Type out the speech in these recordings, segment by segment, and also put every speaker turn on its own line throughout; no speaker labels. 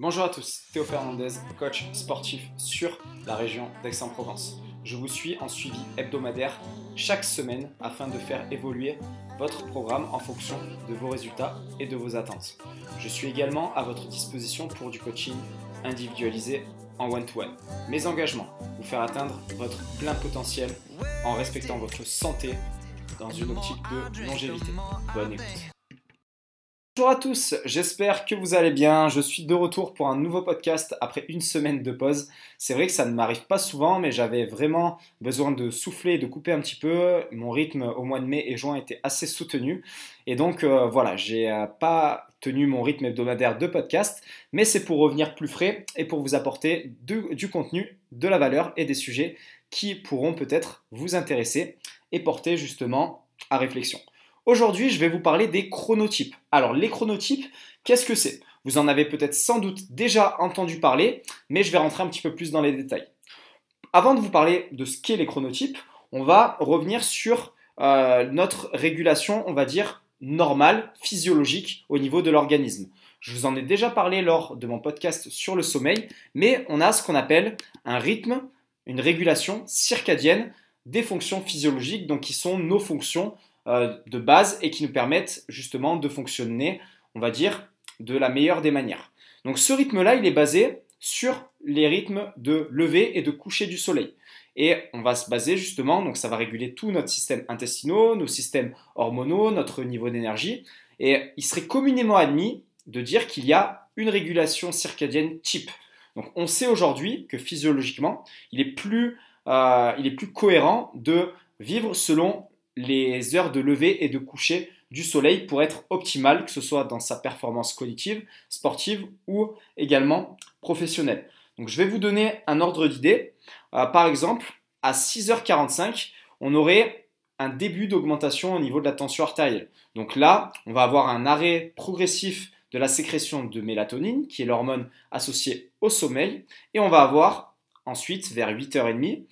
Bonjour à tous, Théo Fernandez, coach sportif sur la région d'Aix-en-Provence. Je vous suis en suivi hebdomadaire chaque semaine afin de faire évoluer votre programme en fonction de vos résultats et de vos attentes. Je suis également à votre disposition pour du coaching individualisé en one-to-one. Mes engagements, vous faire atteindre votre plein potentiel en respectant votre santé dans une optique de longévité. Bonne écoute. Bonjour à tous, j'espère que vous allez bien. Je suis de retour pour un nouveau podcast après une semaine de pause. C'est vrai que ça ne m'arrive pas souvent, mais j'avais vraiment besoin de souffler de couper un petit peu. Mon rythme au mois de mai et juin était assez soutenu. Et donc euh, voilà, j'ai euh, pas tenu mon rythme hebdomadaire de podcast, mais c'est pour revenir plus frais et pour vous apporter du contenu, de la valeur et des sujets qui pourront peut-être vous intéresser et porter justement à réflexion. Aujourd'hui, je vais vous parler des chronotypes. Alors, les chronotypes, qu'est-ce que c'est? Vous en avez peut-être sans doute déjà entendu parler, mais je vais rentrer un petit peu plus dans les détails. Avant de vous parler de ce qu'est les chronotypes, on va revenir sur euh, notre régulation, on va dire, normale, physiologique au niveau de l'organisme. Je vous en ai déjà parlé lors de mon podcast sur le sommeil, mais on a ce qu'on appelle un rythme, une régulation circadienne des fonctions physiologiques, donc qui sont nos fonctions de base et qui nous permettent justement de fonctionner, on va dire, de la meilleure des manières. Donc ce rythme-là, il est basé sur les rythmes de lever et de coucher du soleil. Et on va se baser justement, donc ça va réguler tout notre système intestinaux, nos systèmes hormonaux, notre niveau d'énergie. Et il serait communément admis de dire qu'il y a une régulation circadienne type. Donc on sait aujourd'hui que physiologiquement, il est plus, euh, il est plus cohérent de vivre selon les heures de lever et de coucher du soleil pour être optimal, que ce soit dans sa performance cognitive, sportive ou également professionnelle. Donc je vais vous donner un ordre d'idée. Euh, par exemple, à 6h45, on aurait un début d'augmentation au niveau de la tension artérielle. Donc là, on va avoir un arrêt progressif de la sécrétion de mélatonine, qui est l'hormone associée au sommeil, et on va avoir ensuite, vers 8h30,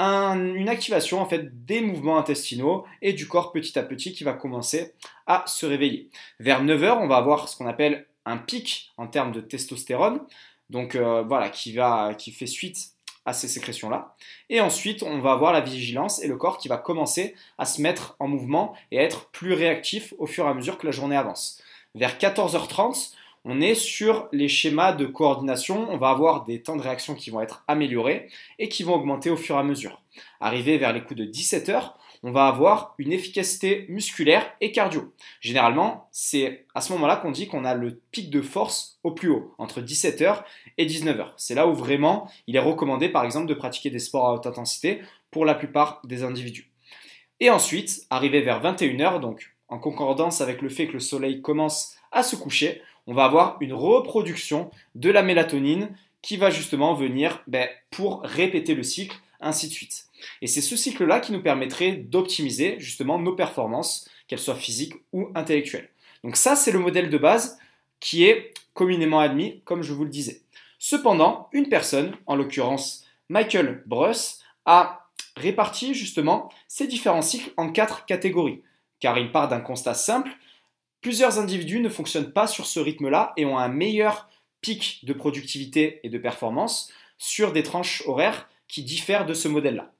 une activation en fait des mouvements intestinaux et du corps petit à petit qui va commencer à se réveiller. Vers 9h, on va avoir ce qu'on appelle un pic en termes de testostérone, donc euh, voilà, qui, va, qui fait suite à ces sécrétions-là. Et ensuite, on va avoir la vigilance et le corps qui va commencer à se mettre en mouvement et à être plus réactif au fur et à mesure que la journée avance. Vers 14h30, on est sur les schémas de coordination, on va avoir des temps de réaction qui vont être améliorés et qui vont augmenter au fur et à mesure. Arrivé vers les coups de 17 heures, on va avoir une efficacité musculaire et cardio. Généralement, c'est à ce moment-là qu'on dit qu'on a le pic de force au plus haut, entre 17h et 19h. C'est là où vraiment il est recommandé par exemple de pratiquer des sports à haute intensité pour la plupart des individus. Et ensuite, arrivé vers 21h, donc en concordance avec le fait que le soleil commence à se coucher, on va avoir une reproduction de la mélatonine qui va justement venir ben, pour répéter le cycle, ainsi de suite. Et c'est ce cycle-là qui nous permettrait d'optimiser justement nos performances, qu'elles soient physiques ou intellectuelles. Donc ça, c'est le modèle de base qui est communément admis, comme je vous le disais. Cependant, une personne, en l'occurrence Michael Bruss, a réparti justement ces différents cycles en quatre catégories, car il part d'un constat simple Plusieurs individus ne fonctionnent pas sur ce rythme-là et ont un meilleur pic de productivité et de performance sur des tranches horaires qui diffèrent de ce modèle-là.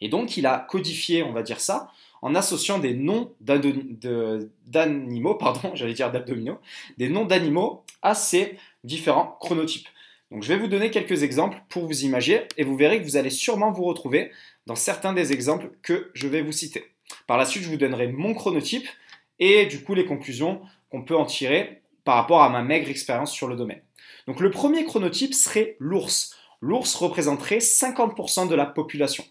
Et donc, il a codifié, on va dire ça, en associant des noms d'animaux, pardon, j'allais dire d'abdominaux, des noms d'animaux à ces différents chronotypes. Donc, je vais vous donner quelques exemples pour vous imaginer et vous verrez que vous allez sûrement vous retrouver dans certains des exemples que je vais vous citer. Par la suite, je vous donnerai mon chronotype et du coup les conclusions qu'on peut en tirer par rapport à ma maigre expérience sur le domaine. Donc le premier chronotype serait l'ours. L'ours représenterait 50% de la population.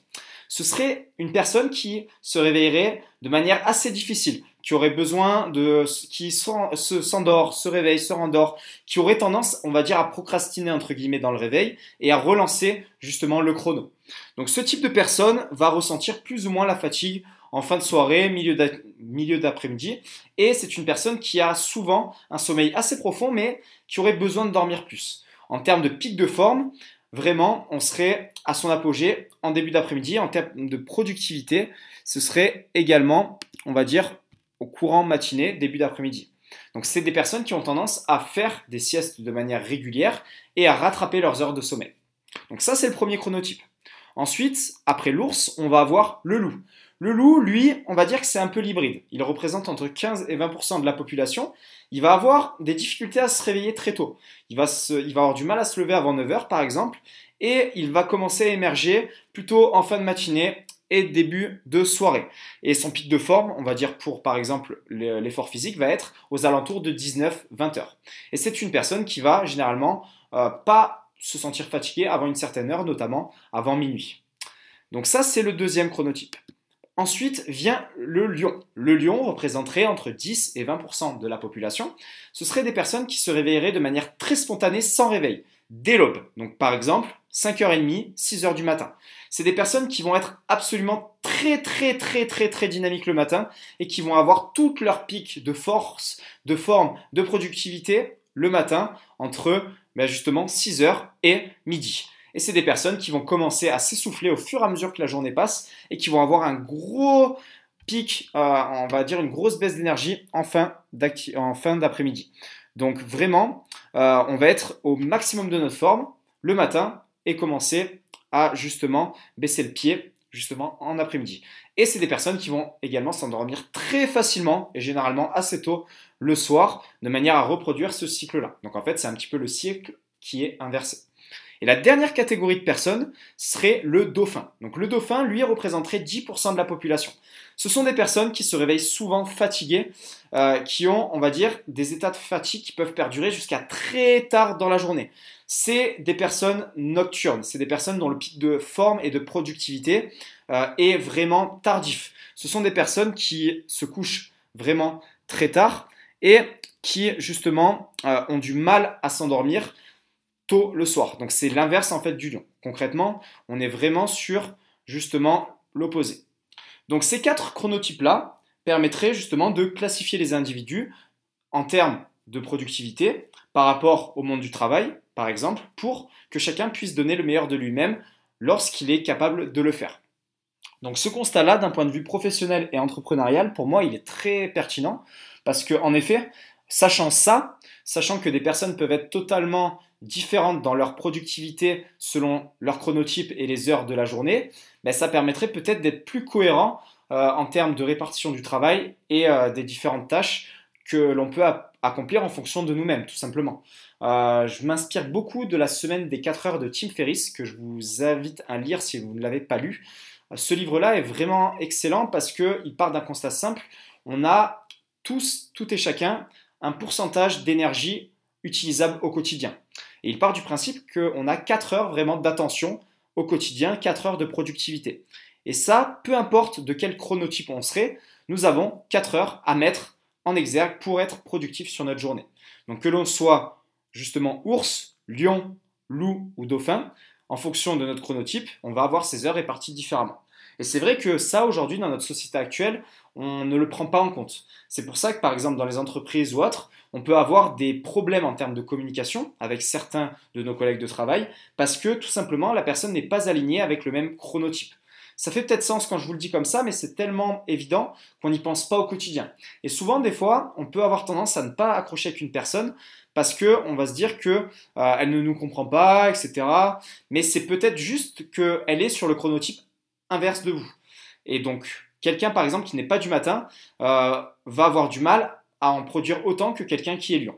Ce serait une personne qui se réveillerait de manière assez difficile, qui aurait besoin de, qui s'endort, se réveille, se rendort, qui aurait tendance, on va dire, à procrastiner entre guillemets dans le réveil et à relancer justement le chrono. Donc ce type de personne va ressentir plus ou moins la fatigue en fin de soirée, milieu d'après-midi. Et c'est une personne qui a souvent un sommeil assez profond, mais qui aurait besoin de dormir plus. En termes de pic de forme, vraiment, on serait à son apogée en début d'après-midi. En termes de productivité, ce serait également, on va dire, au courant matinée, début d'après-midi. Donc c'est des personnes qui ont tendance à faire des siestes de manière régulière et à rattraper leurs heures de sommeil. Donc ça c'est le premier chronotype. Ensuite, après l'ours, on va avoir le loup. Le loup, lui, on va dire que c'est un peu l'hybride. Il représente entre 15 et 20% de la population. Il va avoir des difficultés à se réveiller très tôt. Il va, avoir du mal à se lever avant 9h par exemple. Et il va commencer à émerger plutôt en fin de matinée et début de soirée. Et son pic de forme, on va dire pour par exemple l'effort physique, va être aux alentours de 19-20 heures. Et c'est une personne qui va généralement euh, pas se sentir fatigué avant une certaine heure, notamment avant minuit. Donc ça, c'est le deuxième chronotype. Ensuite vient le lion. Le lion représenterait entre 10 et 20% de la population. Ce seraient des personnes qui se réveilleraient de manière très spontanée sans réveil, dès l'aube. Donc par exemple, 5h30, 6h du matin. C'est des personnes qui vont être absolument très très très très très dynamiques le matin et qui vont avoir toutes leurs pics de force, de forme, de productivité le matin entre ben, justement 6h et midi. Et c'est des personnes qui vont commencer à s'essouffler au fur et à mesure que la journée passe et qui vont avoir un gros pic, euh, on va dire une grosse baisse d'énergie en fin d'après-midi. Donc vraiment, euh, on va être au maximum de notre forme le matin et commencer à justement baisser le pied justement en après-midi. Et c'est des personnes qui vont également s'endormir très facilement et généralement assez tôt le soir de manière à reproduire ce cycle-là. Donc en fait, c'est un petit peu le cycle qui est inversé. Et la dernière catégorie de personnes serait le dauphin. Donc le dauphin, lui, représenterait 10% de la population. Ce sont des personnes qui se réveillent souvent fatiguées, euh, qui ont, on va dire, des états de fatigue qui peuvent perdurer jusqu'à très tard dans la journée. C'est des personnes nocturnes, c'est des personnes dont le pic de forme et de productivité euh, est vraiment tardif. Ce sont des personnes qui se couchent vraiment très tard et qui justement euh, ont du mal à s'endormir tôt le soir. Donc c'est l'inverse en fait du lion. Concrètement, on est vraiment sur justement l'opposé. Donc ces quatre chronotypes-là permettraient justement de classifier les individus en termes de productivité par rapport au monde du travail, par exemple, pour que chacun puisse donner le meilleur de lui-même lorsqu'il est capable de le faire. Donc ce constat-là, d'un point de vue professionnel et entrepreneurial, pour moi, il est très pertinent parce que, en effet, sachant ça, sachant que des personnes peuvent être totalement différentes dans leur productivité selon leur chronotype et les heures de la journée, ben, ça permettrait peut-être d'être plus cohérent euh, en termes de répartition du travail et euh, des différentes tâches que l'on peut accomplir en fonction de nous-mêmes, tout simplement. Euh, je m'inspire beaucoup de la semaine des 4 heures de Tim Ferriss, que je vous invite à lire si vous ne l'avez pas lu. Ce livre-là est vraiment excellent parce qu'il part d'un constat simple. On a tous, tout et chacun, un pourcentage d'énergie utilisable au quotidien. Et il part du principe qu'on a 4 heures vraiment d'attention au quotidien, 4 heures de productivité. Et ça, peu importe de quel chronotype on serait, nous avons 4 heures à mettre en exergue pour être productif sur notre journée. Donc que l'on soit justement ours, lion, loup ou dauphin, en fonction de notre chronotype, on va avoir ces heures réparties différemment. Et c'est vrai que ça, aujourd'hui, dans notre société actuelle, on ne le prend pas en compte. C'est pour ça que, par exemple, dans les entreprises ou autres, on peut avoir des problèmes en termes de communication avec certains de nos collègues de travail, parce que tout simplement, la personne n'est pas alignée avec le même chronotype. Ça fait peut-être sens quand je vous le dis comme ça, mais c'est tellement évident qu'on n'y pense pas au quotidien. Et souvent, des fois, on peut avoir tendance à ne pas accrocher avec une personne parce qu'on va se dire qu'elle euh, ne nous comprend pas, etc. Mais c'est peut-être juste qu'elle est sur le chronotype inverse de vous. Et donc, quelqu'un, par exemple, qui n'est pas du matin, euh, va avoir du mal à en produire autant que quelqu'un qui est lion.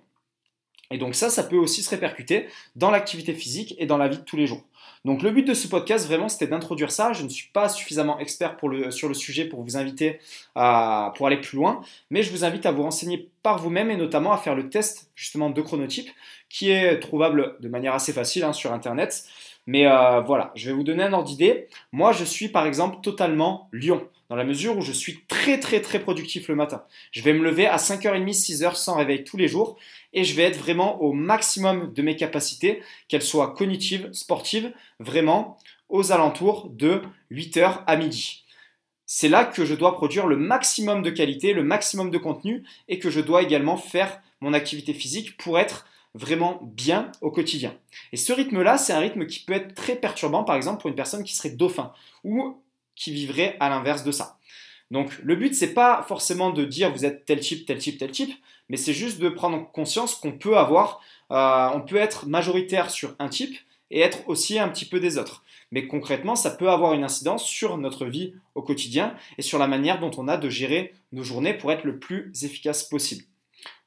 Et donc ça, ça peut aussi se répercuter dans l'activité physique et dans la vie de tous les jours. Donc le but de ce podcast, vraiment, c'était d'introduire ça. Je ne suis pas suffisamment expert sur le sujet pour vous inviter à, pour aller plus loin, mais je vous invite à vous renseigner par vous-même et notamment à faire le test justement de chronotype qui est trouvable de manière assez facile hein, sur Internet. Mais euh, voilà, je vais vous donner un ordre d'idée. Moi, je suis par exemple totalement lion, dans la mesure où je suis très très très productif le matin. Je vais me lever à 5h30, 6h sans réveil tous les jours et je vais être vraiment au maximum de mes capacités, qu'elles soient cognitives, sportives, vraiment aux alentours de 8h à midi. C'est là que je dois produire le maximum de qualité, le maximum de contenu et que je dois également faire mon activité physique pour être vraiment bien au quotidien. Et ce rythme-là, c'est un rythme qui peut être très perturbant, par exemple, pour une personne qui serait dauphin ou qui vivrait à l'inverse de ça. Donc le but, c'est pas forcément de dire vous êtes tel type, tel type, tel type, mais c'est juste de prendre conscience qu'on peut avoir, euh, on peut être majoritaire sur un type et être aussi un petit peu des autres. Mais concrètement, ça peut avoir une incidence sur notre vie au quotidien et sur la manière dont on a de gérer nos journées pour être le plus efficace possible.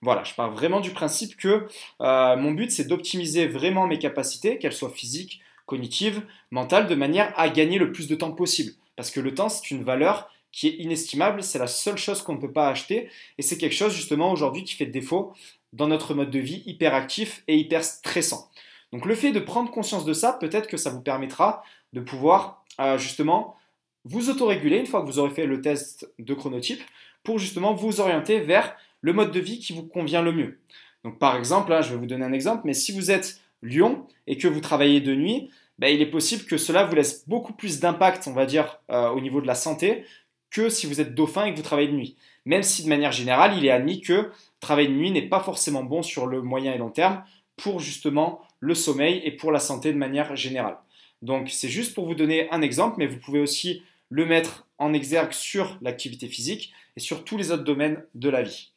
Voilà, je pars vraiment du principe que euh, mon but, c'est d'optimiser vraiment mes capacités, qu'elles soient physiques, cognitives, mentales, de manière à gagner le plus de temps possible. Parce que le temps, c'est une valeur qui est inestimable, c'est la seule chose qu'on ne peut pas acheter, et c'est quelque chose justement aujourd'hui qui fait défaut dans notre mode de vie hyper actif et hyper stressant. Donc le fait de prendre conscience de ça, peut-être que ça vous permettra de pouvoir euh, justement vous autoréguler une fois que vous aurez fait le test de chronotype pour justement vous orienter vers le mode de vie qui vous convient le mieux. Donc par exemple, là, je vais vous donner un exemple, mais si vous êtes lion et que vous travaillez de nuit, ben, il est possible que cela vous laisse beaucoup plus d'impact, on va dire, euh, au niveau de la santé que si vous êtes dauphin et que vous travaillez de nuit. Même si de manière générale, il est admis que travailler de nuit n'est pas forcément bon sur le moyen et long terme pour justement le sommeil et pour la santé de manière générale. Donc c'est juste pour vous donner un exemple, mais vous pouvez aussi le mettre en exergue sur l'activité physique et sur tous les autres domaines de la vie.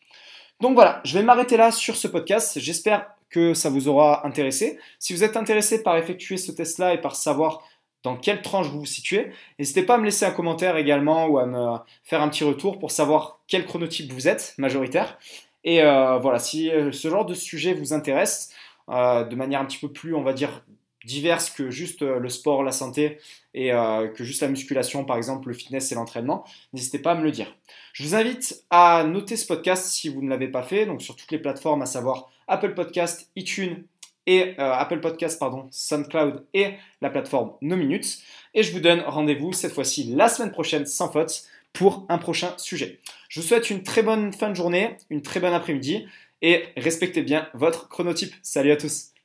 Donc voilà, je vais m'arrêter là sur ce podcast. J'espère que ça vous aura intéressé. Si vous êtes intéressé par effectuer ce test-là et par savoir dans quelle tranche vous vous situez. N'hésitez pas à me laisser un commentaire également ou à me faire un petit retour pour savoir quel chronotype vous êtes, majoritaire. Et euh, voilà, si euh, ce genre de sujet vous intéresse, euh, de manière un petit peu plus, on va dire, diverse que juste le sport, la santé et que juste la musculation, par exemple, le fitness et l'entraînement, n'hésitez pas à me le dire. Je vous invite à noter ce podcast si vous ne l'avez pas fait, donc sur toutes les plateformes, à savoir Apple Podcast, iTunes, et euh, Apple Podcast, pardon, SoundCloud et la plateforme No Minutes. Et je vous donne rendez-vous cette fois-ci la semaine prochaine sans faute pour un prochain sujet. Je vous souhaite une très bonne fin de journée, une très bonne après-midi et respectez bien votre chronotype. Salut à tous